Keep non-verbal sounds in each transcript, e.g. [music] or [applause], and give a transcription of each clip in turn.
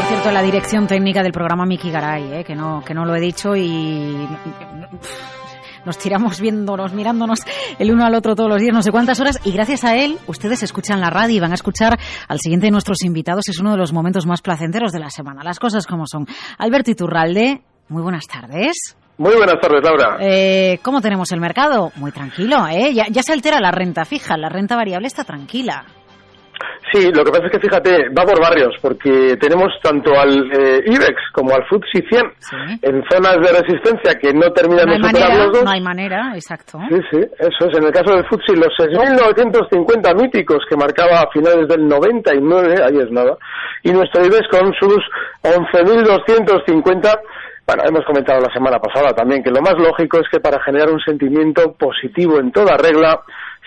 Por cierto, la dirección técnica del programa Miki Garay, ¿eh? que, no, que no lo he dicho y nos tiramos viéndonos, mirándonos el uno al otro todos los días, no sé cuántas horas, y gracias a él ustedes escuchan la radio y van a escuchar al siguiente de nuestros invitados. Es uno de los momentos más placenteros de la semana. Las cosas como son. Alberto Iturralde, muy buenas tardes. Muy buenas tardes, Laura. Eh, ¿Cómo tenemos el mercado? Muy tranquilo, ¿eh? Ya, ya se altera la renta fija, la renta variable está tranquila. Sí, lo que pasa es que fíjate, va por barrios, porque tenemos tanto al eh, IBEX como al FTSE 100 Sí. en zonas de resistencia que no terminan No de superar manera, los dos. no hay manera, exacto. Sí, sí, eso es. En el caso del FTSE, los 6.950 míticos que marcaba a finales del 99, ahí es nada, y nuestro IBEX con sus 11.250, bueno, hemos comentado la semana pasada también que lo más lógico es que para generar un sentimiento positivo en toda regla,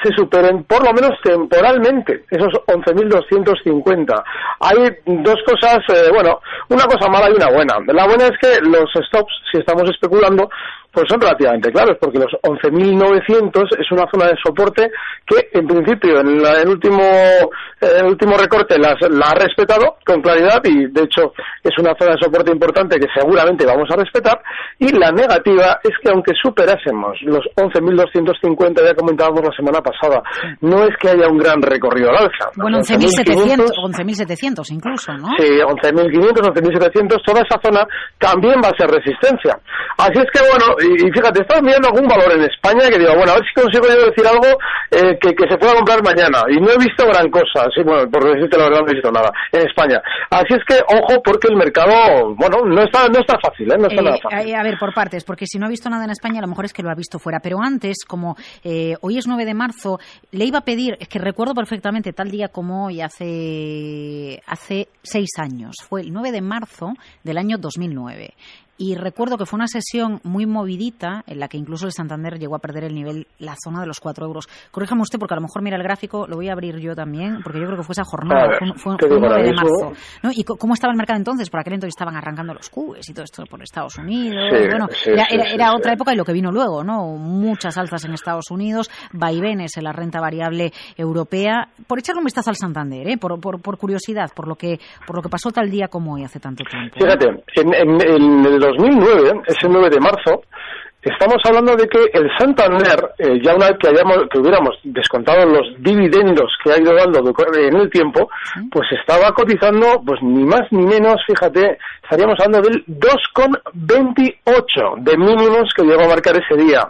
se superen, por lo menos temporalmente, esos 11.250. Hay dos cosas, eh, bueno, una cosa mala y una buena. La buena es que los stops, si estamos especulando, pues son relativamente claros, porque los 11.900 es una zona de soporte que, en principio, en la- el último, el último recorte la ha respetado con claridad y, de hecho, es una zona de soporte importante que seguramente vamos a respetar. Y la negativa es que, aunque superásemos los 11.250, ya comentábamos la semana pasada, no es que haya un gran recorrido al alza. Bueno, Los 11.700, 11.700 incluso, ¿no? Sí, 11.500, 11.700, toda esa zona también va a ser resistencia. Así es que, bueno, y, y fíjate, estaba mirando algún valor en España que digo, bueno, a ver si consigo yo decir algo eh, que, que se pueda comprar mañana. Y no he visto gran cosa, sí, bueno, por decirte la verdad, no he visto nada en España. Así es que, ojo, porque el mercado, bueno, no está, no está fácil, ¿eh? No está Eh, nada fácil. a a ver, por partes, porque si no ha visto nada en España, a lo mejor es que lo ha visto fuera. Pero antes, como eh, hoy es 9 de marzo, le iba a pedir, es que recuerdo perfectamente tal día como hoy, hace, hace seis años. Fue el 9 de marzo del año 2009. Y recuerdo que fue una sesión muy movidita en la que incluso el Santander llegó a perder el nivel, la zona de los 4 euros. Corríjame usted, porque a lo mejor mira el gráfico, lo voy a abrir yo también, porque yo creo que fue esa jornada, ver, fue, fue- fue digo un 9 de marzo. ¿no? ¿Y cómo estaba el mercado entonces? Por aquel entonces estaban arrancando los cubes y todo esto por Estados Unidos. Sí, bueno, sí, era, sí, era- sí, era sí. otra época y lo que vino luego, ¿no? Muchas alzas en Estados Unidos, vaivenes en la renta variable europea. Por echarle un vistazo al Santander, ¿eh? Por, por, por curiosidad, por lo que por lo que pasó tal día como hoy hace tanto tiempo. Fíjate, en, en- en el 2009, ese 9 de marzo, estamos hablando de que el Santander, eh, ya una vez que, hayamos, que hubiéramos descontado los dividendos que ha ido dando en el tiempo, pues estaba cotizando, pues ni más ni menos, fíjate, estaríamos hablando del 2,28 de mínimos que llegó a marcar ese día.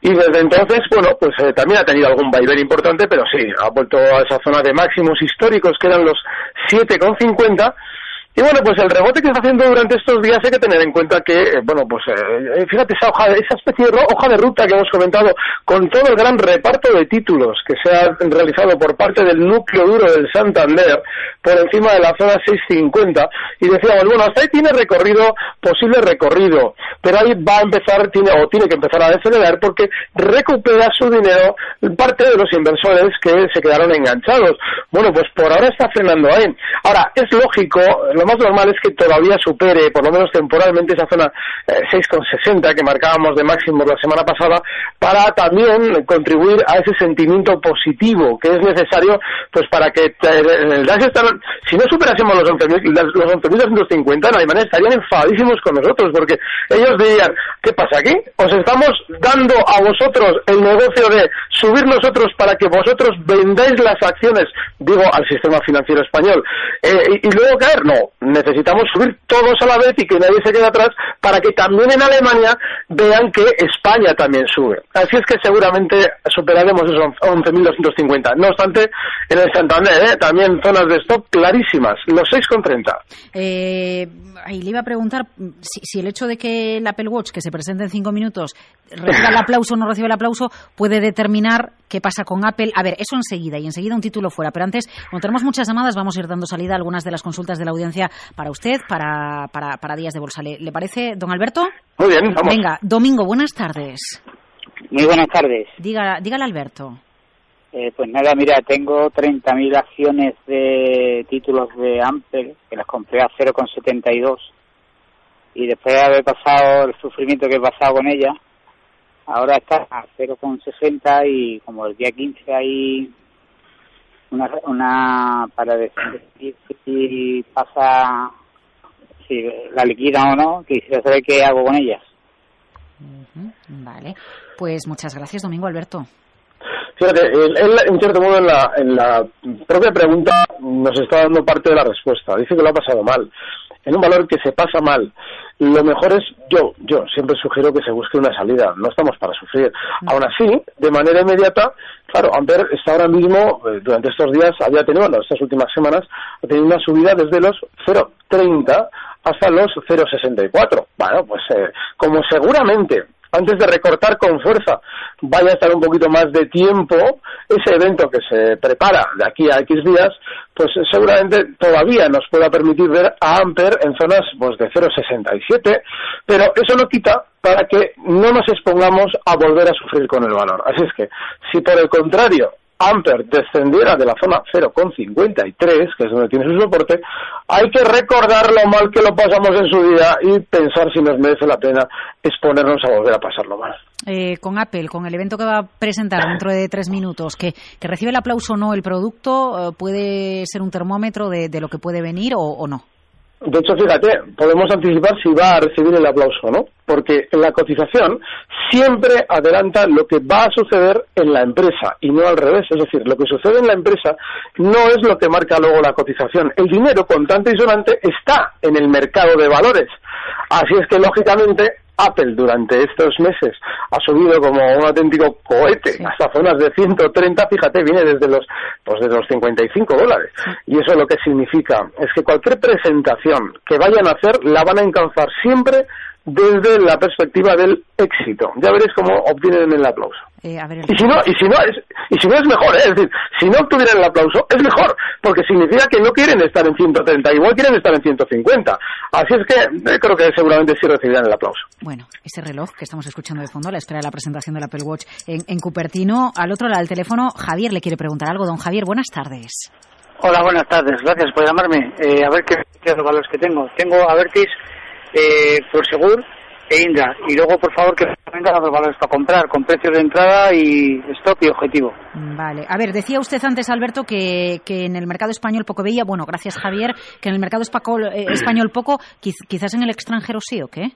Y desde entonces, bueno, pues eh, también ha tenido algún vaivén importante, pero sí, ha vuelto a esa zona de máximos históricos que eran los 7,50 y bueno, pues el rebote que está haciendo durante estos días hay que tener en cuenta que, eh, bueno, pues eh, fíjate esa hoja, esa especie de hoja de ruta que hemos comentado con todo el gran reparto de títulos que se ha realizado por parte del núcleo duro del Santander por encima de la zona 650 y decíamos, bueno, hasta ahí tiene recorrido, posible recorrido, pero ahí va a empezar, tiene, o tiene que empezar a decelerar porque recupera su dinero parte de los inversores que se quedaron enganchados. Bueno, pues por ahora está frenando ahí. Ahora, es lógico, lo más normal es que todavía supere, por lo menos temporalmente, esa zona eh, 6,60 que marcábamos de máximo la semana pasada, para también contribuir a ese sentimiento positivo que es necesario pues para que eh, en el DAX si no superásemos los 11.000 las- los 11.250, no hay manera, estarían enfadísimos con nosotros, porque ellos dirían, ¿qué pasa aquí? Os estamos dando a vosotros el negocio de subir nosotros para que vosotros vendáis las acciones, digo, al sistema financiero español, eh, y luego caer, no, necesitamos subir todos a la vez y que nadie se quede atrás para que también en Alemania vean que España también sube. Así es que seguramente superaremos esos 11.250. No obstante, en el Santander, ¿eh? también zonas de stop clarísimas, los 6,30. Eh, ahí le iba a preguntar si, si el hecho de que el Apple Watch, que se presente en cinco minutos, reciba el aplauso o no reciba el aplauso, puede determinar qué pasa con Apple. A ver, eso enseguida, y enseguida un título fuera. Pero antes, como tenemos muchas llamadas, vamos a ir dando salida a algunas de las consultas de la audiencia para usted, para, para, para Días de Bolsa. ¿Le, ¿Le parece, don Alberto? Muy bien, vamos. Venga, Domingo, buenas tardes. Muy buenas tardes. Diga, dígale Alberto. Eh, pues nada, mira, tengo 30.000 acciones de títulos de Amper que las compré a 0,72 y después de haber pasado el sufrimiento que he pasado con ella, ahora está a 0,60 y como el día 15 hay una, una para decidir si pasa, si la liquida o no, quisiera saber qué hago con ellas. Vale, pues muchas gracias, Domingo Alberto. Fíjate, él, él, en cierto modo en la, en la propia pregunta nos está dando parte de la respuesta. Dice que lo ha pasado mal. En un valor que se pasa mal, lo mejor es, yo, yo siempre sugiero que se busque una salida. No estamos para sufrir. Aún así, de manera inmediata, claro, Amper está ahora mismo, eh, durante estos días, había tenido, bueno, estas últimas semanas, ha tenido una subida desde los 0,30 hasta los 0,64. Bueno, pues eh, como seguramente antes de recortar con fuerza vaya a estar un poquito más de tiempo, ese evento que se prepara de aquí a X días, pues seguramente todavía nos pueda permitir ver a Amper en zonas pues de 0,67, pero eso no quita para que no nos expongamos a volver a sufrir con el valor. Así es que, si por el contrario Amper descendiera de la zona 0,53, que es donde tiene su soporte, hay que recordar lo mal que lo pasamos en su día y pensar si nos merece la pena exponernos a volver a pasarlo mal. Eh, con Apple, con el evento que va a presentar dentro de tres minutos, que, que recibe el aplauso o no el producto, eh, puede ser un termómetro de, de lo que puede venir o, o no. De hecho, fíjate, podemos anticipar si va a recibir el aplauso, ¿no? Porque la cotización siempre adelanta lo que va a suceder en la empresa y no al revés. Es decir, lo que sucede en la empresa no es lo que marca luego la cotización. El dinero contante y sonante está en el mercado de valores. Así es que, lógicamente, Apple durante estos meses ha subido como un auténtico cohete Sí. hasta zonas de 130, fíjate, viene desde los pues desde los 55 dólares. Y eso lo que significa es que cualquier presentación que vayan a hacer la van a encauzar siempre desde la perspectiva del éxito. Ya veréis cómo obtienen el aplauso. Eh, a ver, el- Y si no, y si no es, y si no es mejor, ¿eh? es decir, si no obtuvieran el aplauso, es mejor, porque significa que no quieren estar en 130, igual quieren estar en 150. Así es que eh, creo que seguramente sí recibirán el aplauso. Bueno, ese reloj que estamos escuchando de fondo a la espera de la presentación del Apple Watch en, en Cupertino, al otro lado del teléfono, Javier le quiere preguntar algo. Don Javier, buenas tardes. Hola, buenas tardes. Gracias por llamarme. Eh, a ver qué, qué los valores que tengo. Tengo Avertis, eh, Prosegur e Indra. Y luego, por favor, que vengan los valores para comprar, con precios de entrada y stop y objetivo. Vale. A ver, decía usted antes, Alberto, que, que en el mercado español poco veía. Bueno, gracias, Javier, que en el mercado eh, español poco, quiz- quizás en el extranjero sí o qué.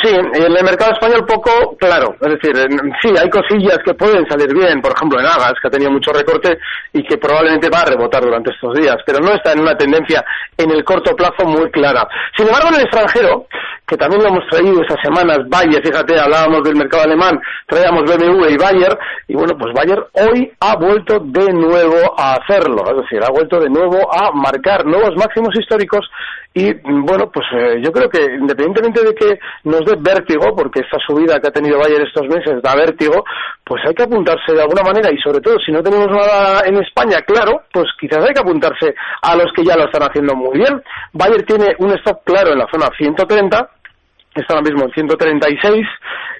Sí, en el mercado español poco, claro. Es decir, en- sí, hay cosillas que pueden salir bien. Por ejemplo, en Agas, que ha tenido mucho recorte y que probablemente va a rebotar durante estos días, pero no está en una tendencia en el corto plazo muy clara. Sin embargo, en el extranjero, que también lo hemos traído estas semanas, Bayer, fíjate, hablábamos del mercado alemán, traíamos BMW y Bayer, y bueno, pues Bayer hoy ha vuelto de nuevo a hacerlo, es decir, ha vuelto de nuevo a marcar nuevos máximos históricos y bueno, pues eh, yo creo que independientemente de que nos dé vértigo, porque esta subida que ha tenido Bayer estos meses da vértigo, pues hay que apuntarse de alguna manera y sobre todo si no tenemos nada en España, claro, pues quizás hay que apuntarse a los que ya lo están haciendo muy bien. Bayer tiene un stop claro en la zona 130, está ahora mismo en 136.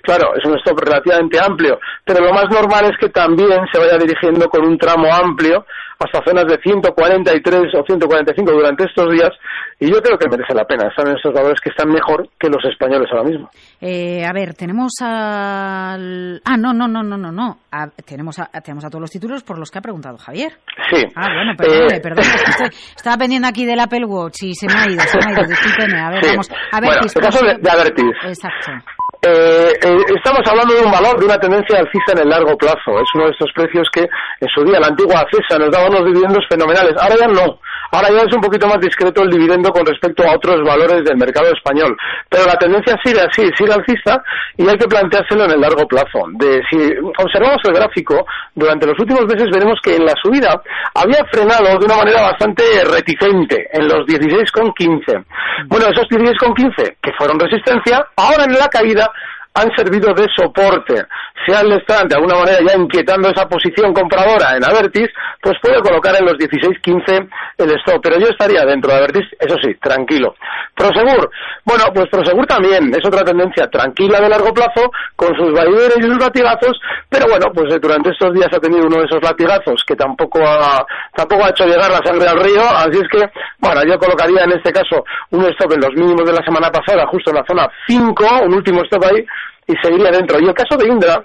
Claro, es un stop relativamente amplio, pero lo más normal es que también se vaya dirigiendo con un tramo amplio hasta zonas de 143 o 145 durante estos días y yo creo que merece la pena. Están en estos valores que están mejor que los españoles ahora mismo. Eh, a ver, tenemos al... Ah, no, no, no, no, no, no. Tenemos, a, tenemos a todos los títulos por los que ha preguntado Javier. Sí. Ah, bueno, perdone, Eh, perdone. es que estoy- [laughs] estaba pendiente aquí del Apple Watch y se me ha ido, se me ha ido. Discúlpeme. A ver, Sí. vamos. A ver, Bueno, el caso de- de Avertis. Exacto. Eh, eh, estamos hablando de un valor, de una tendencia alcista en el largo plazo. Es uno de estos precios que en su día la antigua CESA nos daba unos dividendos fenomenales. Ahora ya no. Ahora ya es un poquito más discreto el dividendo con respecto a otros valores del mercado español. Pero la tendencia sigue así, sigue alcista y hay que planteárselo en el largo plazo. Si observamos el gráfico, durante los últimos meses veremos que en la subida había frenado de una manera bastante reticente en los 16,15. Bueno, esos 16,15 que fueron resistencia, ahora en la caída han servido de soporte. Sea el stand de alguna manera ya inquietando esa posición compradora en Avertis, pues puede colocar en los 16-15 el stop. Pero yo estaría dentro de Avertis, eso sí, tranquilo. Prosegur, bueno, pues Prosegur también es otra tendencia tranquila de largo plazo, con sus vaivenes y sus latigazos, pero bueno, pues durante estos días ha tenido uno de esos latigazos que tampoco ha, tampoco ha hecho llegar la sangre al río, así es que, bueno, yo colocaría en este caso un stop en los mínimos de la semana pasada, justo en la zona 5, un último stop ahí, y seguiría dentro. Y el caso de Indra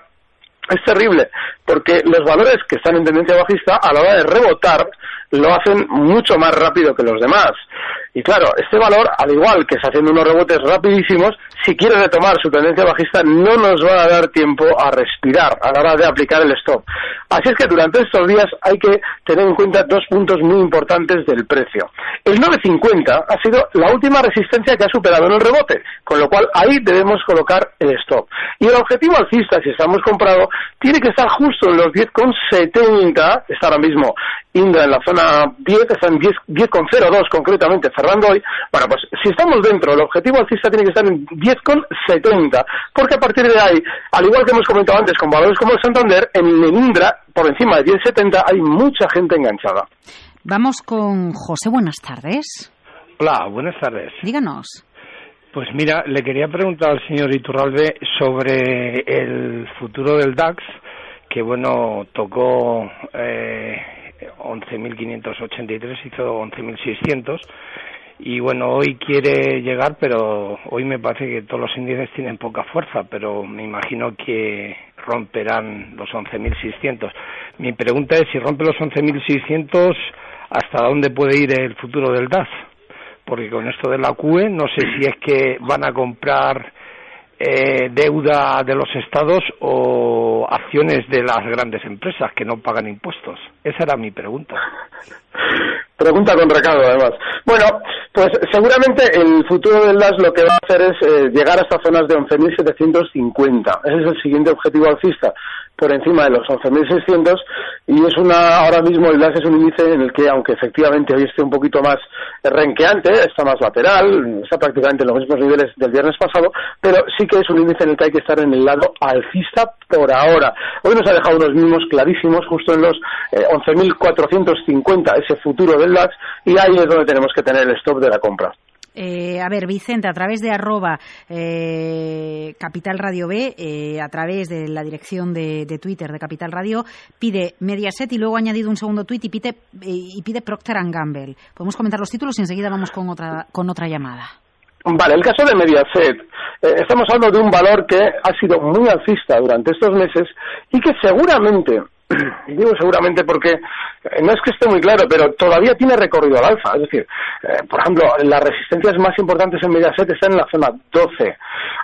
es terrible, porque los valores que están en tendencia bajista, a la hora de rebotar, lo hacen mucho más rápido que los demás. Y claro, este valor, al igual que está haciendo unos rebotes rapidísimos, si quiere retomar su tendencia bajista, no nos va a dar tiempo a respirar a la hora de aplicar el stop. Así es que durante estos días hay que tener en cuenta dos puntos muy importantes del precio. El 9.50 ha sido la última resistencia que ha superado en el rebote, con lo cual ahí debemos colocar el stop. Y el objetivo alcista, si estamos comprado, tiene que estar justo en los 10,70, está ahora mismo Indra en la zona 10, está en 10,02 concretamente, cerrando hoy. Bueno, pues si estamos dentro, el objetivo alcista tiene que estar en 10,70, porque a partir de ahí, al igual que hemos comentado antes con valores como el Santander, en el Indra, por encima de 10,70, hay mucha gente enganchada. Vamos con José, buenas tardes. Hola, buenas tardes. Díganos. Pues mira, le quería preguntar al señor Iturralde sobre el futuro del DAX, que bueno, tocó eh, 11.583, hizo 11.600 y bueno, hoy quiere llegar, pero hoy me parece que todos los índices tienen poca fuerza, pero me imagino que romperán los 11.600. Mi pregunta es si rompe los 11.600, ¿hasta dónde puede ir el futuro del DAS? Porque con esto de la QE no sé si es que van a comprar eh, deuda de los estados o acciones de las grandes empresas que no pagan impuestos? Esa era mi pregunta. Pregunta con recado, además. Bueno, pues seguramente el futuro del DAS lo que va a hacer es eh, llegar hasta zonas de 11.750. Ese es el siguiente objetivo alcista por encima de los 11.600 y es una ahora mismo el DAS es un índice en el que aunque efectivamente hoy esté un poquito más renqueante, está más lateral, está prácticamente en los mismos niveles del viernes pasado, pero sí que es un índice en el que hay que estar en el lado alcista por ahora. Hoy nos ha dejado unos mínimos clarísimos justo en los 11.450 eh, ese futuro del DAX y ahí es donde tenemos que tener el stop de la compra. Eh, a ver, Vicente, a través de arroba eh, Capital Radio B, eh, a través de la dirección de, Twitter de Capital Radio, pide Mediaset y luego ha añadido un segundo tuit y pide, y pide Procter Gamble. Podemos comentar los títulos y enseguida vamos con otra, con otra llamada. Vale, el caso de Mediaset. estamos hablando de un valor que ha sido muy alcista durante estos meses y que seguramente [clears throat] digo seguramente porque eh, no es que esté muy claro, pero todavía tiene recorrido al alfa. Es decir, eh, por ejemplo, las resistencias más importantes en Mediaset están en la zona 12.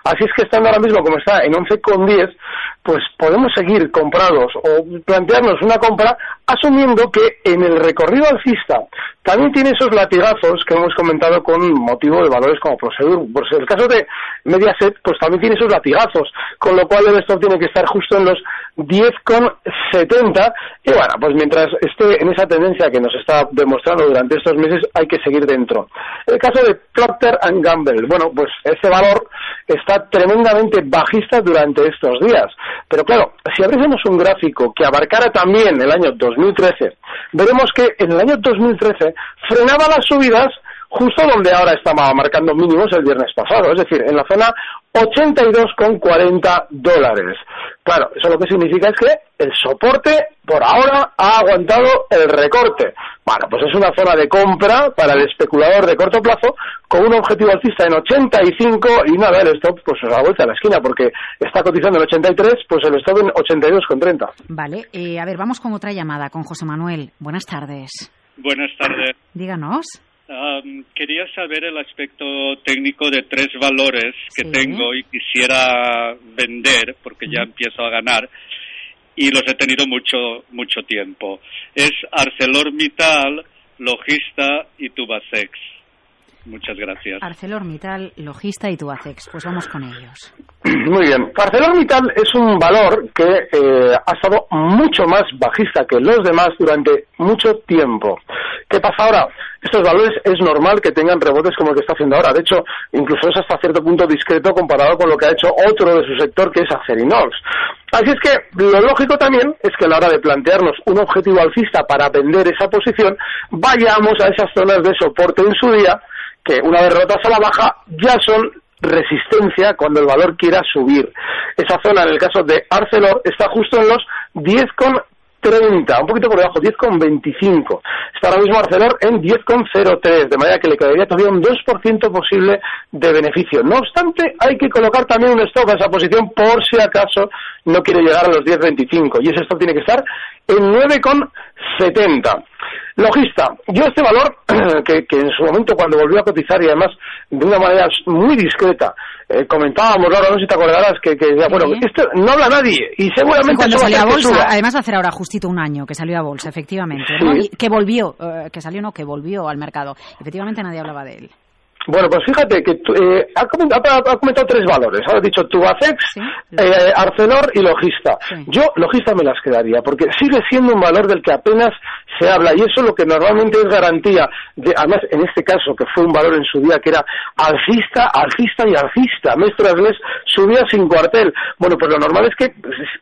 Así es que estando ahora mismo como está en 11,10, pues podemos seguir comprados o plantearnos una compra asumiendo que en el recorrido alcista también tiene esos latigazos que hemos comentado con motivo de valores como Prosegur. Pues el caso de Mediaset, pues también tiene esos latigazos, con lo cual el stop tiene que estar justo en los 10,70 y bueno, pues mientras esté en esa tendencia que nos está demostrando durante estos meses hay que seguir dentro. El caso de Procter Gamble, bueno, pues ese valor está tremendamente bajista durante estos días. Pero claro, si abriésemos un gráfico que abarcara también el año 2013, veremos que en el año 2013 frenaba las subidas justo donde ahora estaba marcando mínimos el viernes pasado, es decir, en la zona 82,40 dólares. Claro, eso lo que significa es que el soporte por ahora ha aguantado el recorte. Bueno, pues es una zona de compra para el especulador de corto plazo con un objetivo alcista en 85 y nada, el stop pues a la vuelta a la esquina porque está cotizando en 83, pues el stop en 82,30. Vale, eh, a ver, vamos con otra llamada con José Manuel. Buenas tardes. Buenas tardes. Díganos quería saber el aspecto técnico de tres valores que tengo y quisiera vender porque ya empiezo a ganar y los he tenido mucho mucho tiempo. Es ArcelorMittal, Logista y Tubasex. Muchas gracias. ArcelorMittal, Logista y Tubacex. Pues vamos con ellos. [clears throat] Muy bien. ArcelorMittal es un valor que eh, ha estado mucho más bajista que los demás durante mucho tiempo. ¿Qué pasa ahora? Estos valores es normal que tengan rebotes como el que está haciendo ahora. De hecho, incluso es hasta cierto punto discreto comparado con lo que ha hecho otro de su sector, que es Acerinox. Así es que lo lógico también es que a la hora de plantearnos un objetivo alcista para vender esa posición, vayamos a esas zonas de soporte en su día que una vez rotas a la baja ya son resistencia cuando el valor quiera subir. Esa zona, en el caso de Arcelor, está justo en los 10,30, un poquito por debajo, 10,25. Está ahora mismo Arcelor en 10,03, de manera que le quedaría todavía un 2% posible de beneficio. No obstante, hay que colocar también un stop a esa posición por si acaso no quiere llegar a los 10,25. Y ese stop tiene que estar en 9,70. Logista, yo este valor, [clears throat] que, en su momento cuando volvió a cotizar y además de una manera muy discreta, eh, comentábamos, Laura, no sé si te acordarás, que, que bueno, esto no habla nadie y seguramente... cuando salió a bolsa, además va a hacer ahora justito un año que salió a bolsa, efectivamente, que volvió, eh, que salió no, que volvió al mercado. Efectivamente nadie hablaba de él. Bueno, pues fíjate que eh, ha, comentado, tres valores. Ha dicho Tubacex, eh, Arcelor y Logista. Yo, Logista me las quedaría, porque sigue siendo un valor del que apenas se habla, y eso lo que normalmente es garantía, de, además en este caso, que fue un valor en su día que era alcista, alcista y alcista, mes tras mes subía sin cuartel. Bueno, pues lo normal es que,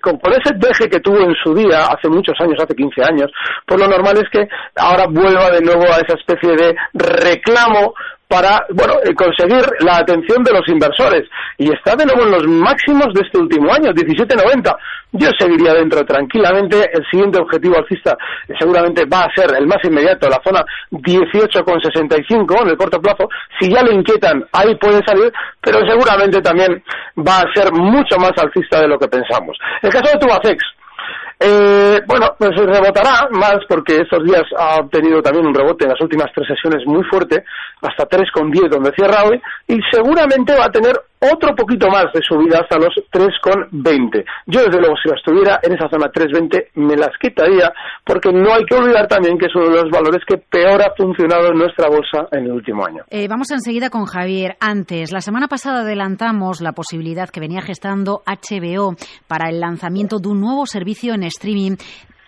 con, ese deje que tuvo en su día, hace muchos años, hace 15 años, pues lo normal es que ahora vuelva de nuevo a esa especie de reclamo para bueno eh, conseguir la atención de los inversores. Y está de nuevo en los máximos de este último año 17.90 yo seguiría dentro tranquilamente. El siguiente objetivo alcista seguramente va a ser el más inmediato la zona 18,65 en el corto plazo. Si ya le inquietan ahí puede salir pero seguramente también va a ser mucho más alcista de lo que pensamos. El caso de Tubacex eh, bueno, pues rebotará más porque estos días ha obtenido también un rebote en las últimas tres sesiones muy fuerte, hasta 3,10 donde cierra hoy, y seguramente va a tener otro poquito más de subida hasta los 3,20. Yo desde luego si la estuviera en esa zona 3,20 me las quitaría porque no hay que olvidar también que es uno de los valores que peor ha funcionado en nuestra bolsa en el último año. Eh, vamos enseguida con Javier. Antes, la semana pasada adelantamos la posibilidad que venía gestando HBO para el lanzamiento de un nuevo servicio en streaming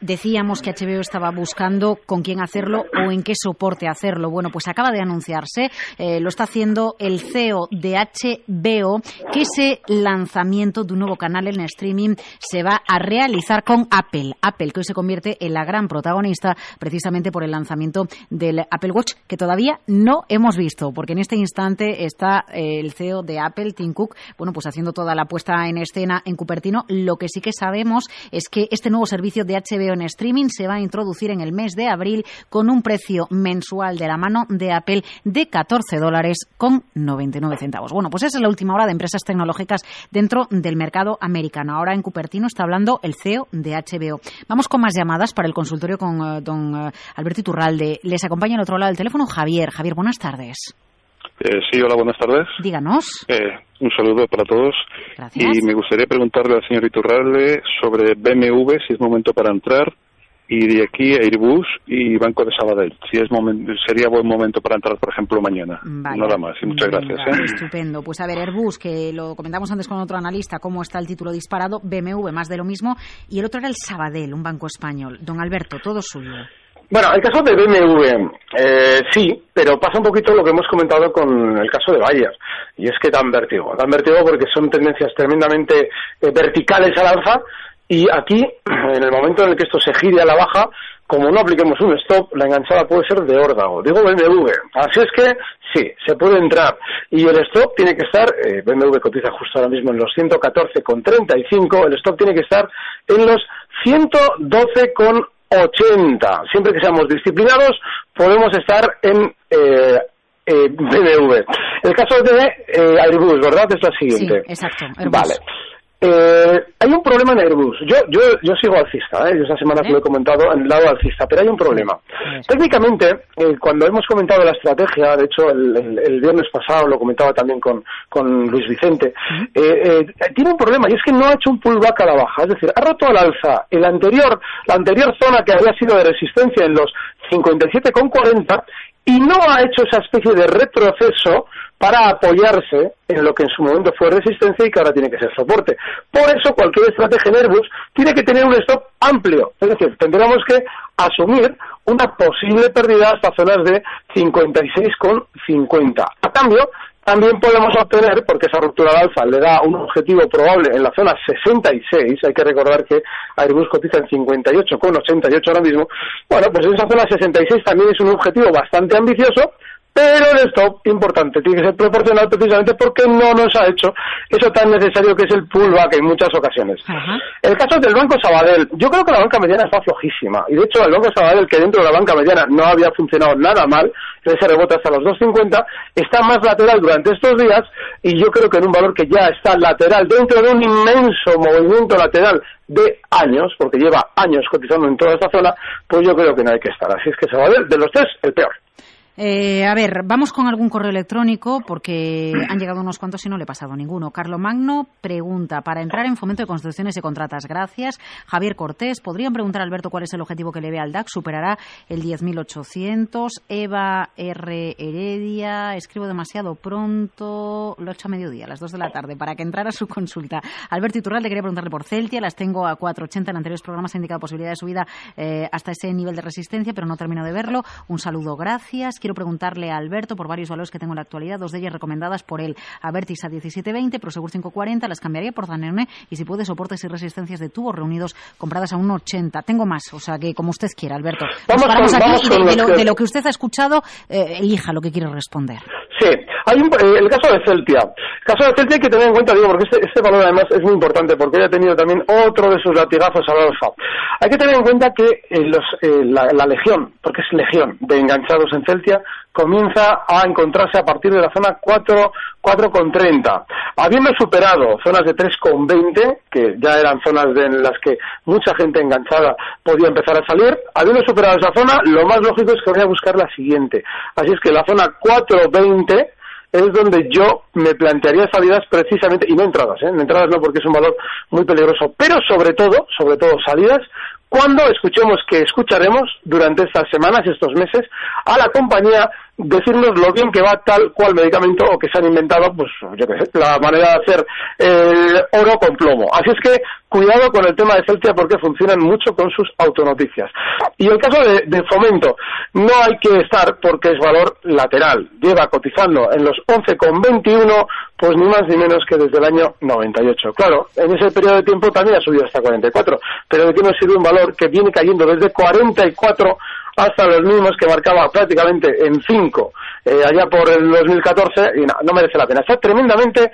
Decíamos que HBO estaba buscando con quién hacerlo o en qué soporte hacerlo. Bueno, pues acaba de anunciarse, eh, lo está haciendo el CEO de HBO, que ese lanzamiento de un nuevo canal en streaming se va a realizar con Apple. Apple, que hoy se convierte en la gran protagonista precisamente por el lanzamiento del Apple Watch, que todavía no hemos visto, porque en este instante está eh, el CEO de Apple, Tim Cook, bueno, pues haciendo toda la puesta en escena en Cupertino. Lo que sí que sabemos es que este nuevo servicio de HBO en streaming se va a introducir en el mes de abril con un precio mensual de la mano de Apple de 14 dólares con 99 centavos. Bueno, pues esa es la última hora de empresas tecnológicas dentro del mercado americano. Ahora en Cupertino está hablando el CEO de HBO. Vamos con más llamadas para el consultorio con eh, don eh, Alberto Iturralde. Les acompaña en otro lado del teléfono Javier. Javier, buenas tardes. Eh, sí, hola, buenas tardes. Díganos. un saludo para todos. Gracias. Y me gustaría preguntarle al señor Iturralde sobre BMW, si es momento para entrar, y de aquí Airbus y Banco de Sabadell. Si es sería buen momento para entrar, por ejemplo, mañana. Nada más. Y muchas gracias. ¿eh? Estupendo. Pues a ver, Airbus, que lo comentamos antes con otro analista, cómo está el título disparado, BMW, más de lo mismo, y el otro era el Sabadell, un banco español. Don Alberto, todo suyo. Bueno, el caso de BMW, eh, sí, pero pasa un poquito lo que hemos comentado con el caso de Bayer, y es que dan vértigo. Dan vértigo porque son tendencias tremendamente eh, verticales al alza, y aquí, en el momento en el que esto se gire a la baja, como no apliquemos un stop, la enganchada puede ser de órdago. Digo BMW. Así es que sí, se puede entrar. Y el stop tiene que estar, eh, BMW cotiza justo ahora mismo en los 114,35, el stop tiene que estar en los 112,35 80. Siempre que seamos disciplinados, podemos estar en eh, eh. El caso de eh, Airbus, ¿verdad? Es la siguiente. Sí, exacto. Vale. Eh, hay un problema en Airbus. Yo, yo, yo sigo alcista, ¿eh? esta semana lo he comentado en el lado alcista, pero hay un problema. Técnicamente, eh, cuando hemos comentado la estrategia, de hecho el, el, viernes pasado lo comentaba también con, con Luis Vicente, eh, tiene un problema y es que no ha hecho un pullback a la baja, es decir, ha roto al alza el anterior, la anterior zona que había sido de resistencia en los 57,40 y no ha hecho esa especie de retroceso para apoyarse en lo que en su momento fue resistencia y que ahora tiene que ser soporte. Por eso cualquier estrategia en Airbus tiene que tener un stop amplio, es decir, tendríamos que asumir una posible pérdida hasta zonas de 56,50. A cambio, también podemos obtener, porque esa ruptura de alfa le da un objetivo probable en la zona 66, hay que recordar que Airbus cotiza en 58,88 ahora mismo, bueno, pues esa zona 66 también es un objetivo bastante ambicioso, pero el stop, importante, tiene que ser proporcional precisamente porque no nos ha hecho eso tan necesario que es el pullback en muchas ocasiones. El caso del Banco Sabadell, yo creo que la banca mediana está flojísima. Y de hecho, el Banco Sabadell, que dentro de la banca mediana no había funcionado nada mal, ese rebote hasta los 2.50, está más lateral durante estos días y yo creo que en un valor que ya está lateral dentro de un inmenso movimiento lateral de años, porque lleva años cotizando en toda esta zona, pues yo creo que no hay que estar. Así es que Sabadell, de los tres, el peor. Eh, a ver, vamos con algún correo electrónico porque [clears throat] han llegado unos cuantos y no le he pasado ninguno. Carlo Magno pregunta, para entrar en fomento de construcciones y contratas, gracias. Javier Cortés, ¿podrían preguntar a Alberto cuál es el objetivo que le ve al DAX? ¿Superará el 10.800? Eva R. Heredia, escribo demasiado pronto, lo he hecho a mediodía, a las 2 de la tarde, para que entrara su consulta. Alberto Iturralde, quería preguntarle por Celtia, las tengo a 4.80 en anteriores programas, ha indicado posibilidad de subida eh, hasta ese nivel de resistencia, pero no termino de verlo. Un saludo, gracias quiero preguntarle a Alberto por varios valores que tengo en la actualidad, dos de ellas recomendadas por él. Avertis a 17.20, Prosegur 5.40, las cambiaría por Danone y si puede soportes y resistencias de tubos reunidos compradas a 1.80. Tengo más, o sea que como usted quiera, Alberto. Nos paramos aquí y de, lo, que usted ha escuchado, eh, elija lo que quiere responder. Sí, hay eh, el caso de Celtia. El caso de Celtia hay que tener en cuenta, digo, porque este, este valor además es muy importante, porque ha tenido también otro de sus latigazos al alfa. Hay que tener en cuenta que eh, los, la, la, legión, porque es legión de enganchados en Celtia, comienza a encontrarse a partir de la zona 4, 4,30. Habiendo superado zonas de 3,20, que ya eran zonas en las que mucha gente enganchada podía empezar a salir, habiendo superado esa zona, lo más lógico es que voy a buscar la siguiente. Así es que la zona 4,20 es donde yo me plantearía salidas precisamente, y no entradas, ¿eh? entradas no porque es un valor muy peligroso, pero sobre todo, sobre todo salidas cuando escuchemos que escucharemos durante estas semanas, estos meses, a la compañía decirnos lo bien que va tal cual medicamento o que se han inventado, pues yo qué sé, la manera de hacer el oro con plomo. Así es que cuidado con el tema de Celtia porque funcionan mucho con sus autonoticias. Y el caso de, Fomento, no hay que estar porque es valor lateral. Lleva cotizando en los 11,21 pues ni más ni menos que desde el año 98. Claro, en ese periodo de tiempo también ha subido hasta 44, pero ¿de qué nos sirve un valor que viene cayendo desde 44 hasta los mismos que marcaba prácticamente en 5 eh, allá por el 2014 y no, no merece la pena. Está tremendamente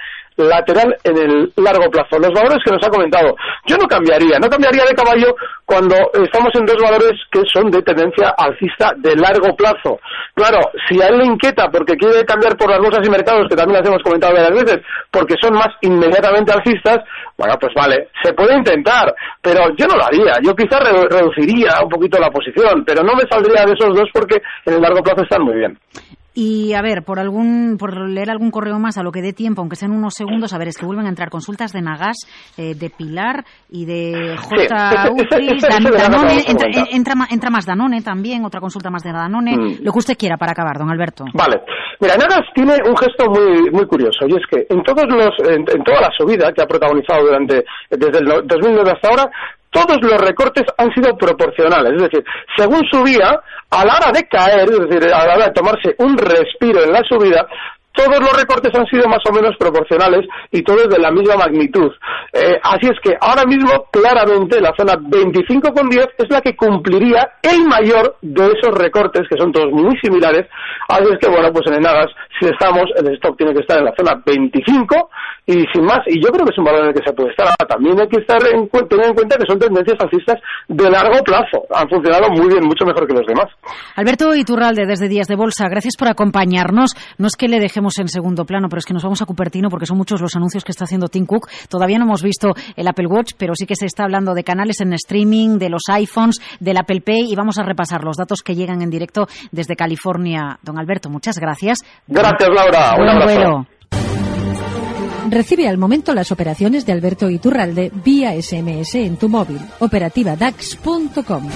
lateral en el largo plazo. Los valores que nos ha comentado, yo no cambiaría, no cambiaría de caballo cuando estamos en dos valores que son de tendencia alcista de largo plazo. Claro, si a él le inquieta porque quiere cambiar por las bolsas y mercados, que también las hemos comentado varias veces, porque son más inmediatamente alcistas, bueno, pues vale, se puede intentar, pero yo no lo haría. Yo quizás reduciría un poquito la posición, pero no me saldría de esos dos porque en el largo plazo están muy bien. Y a ver, por algún, por leer algún correo más a lo que dé tiempo, aunque sean unos segundos, a ver, es que vuelven a entrar consultas de Nagas, eh, de Pilar y de J. Danone, entra, entra, más Danone también, otra consulta más de Danone, mm. lo que usted quiera para acabar, don Alberto. Vale. Mira, Nagas tiene un gesto muy, muy curioso, y es que en todos los, en, en toda la subida que ha protagonizado durante, desde el 2009 hasta ahora, todos los recortes han sido proporcionales, es decir, según subía, a la hora de caer, es decir, a la hora de tomarse un respiro en la subida, todos los recortes han sido más o menos proporcionales y todos de la misma magnitud. Eh, así es que ahora mismo, claramente, la zona 25,10 es la que cumpliría el mayor de esos recortes, que son todos muy similares. Así es que, bueno, pues en Enagas, si estamos, el stock tiene que estar en la zona 25 y sin más, y yo creo que es un valor en el que se puede estar. También hay que estar en, tener en cuenta que son tendencias alcistas de largo plazo. Han funcionado muy bien, mucho mejor que los demás. Alberto Iturralde, desde Días de Bolsa, gracias por acompañarnos. No es que le dejemos en segundo plano, pero es que nos vamos a Cupertino porque son muchos los anuncios que está haciendo Tim Cook. Todavía no hemos visto el Apple Watch, pero sí que se está hablando de canales en streaming, de los iPhones, del Apple Pay y vamos a repasar los datos que llegan en directo desde California. Don Alberto, muchas gracias. Gracias, Laura. Un abrazo. Recibe al momento las operaciones de Alberto Iturralde vía SMS en tu móvil. Operativa DAX.com.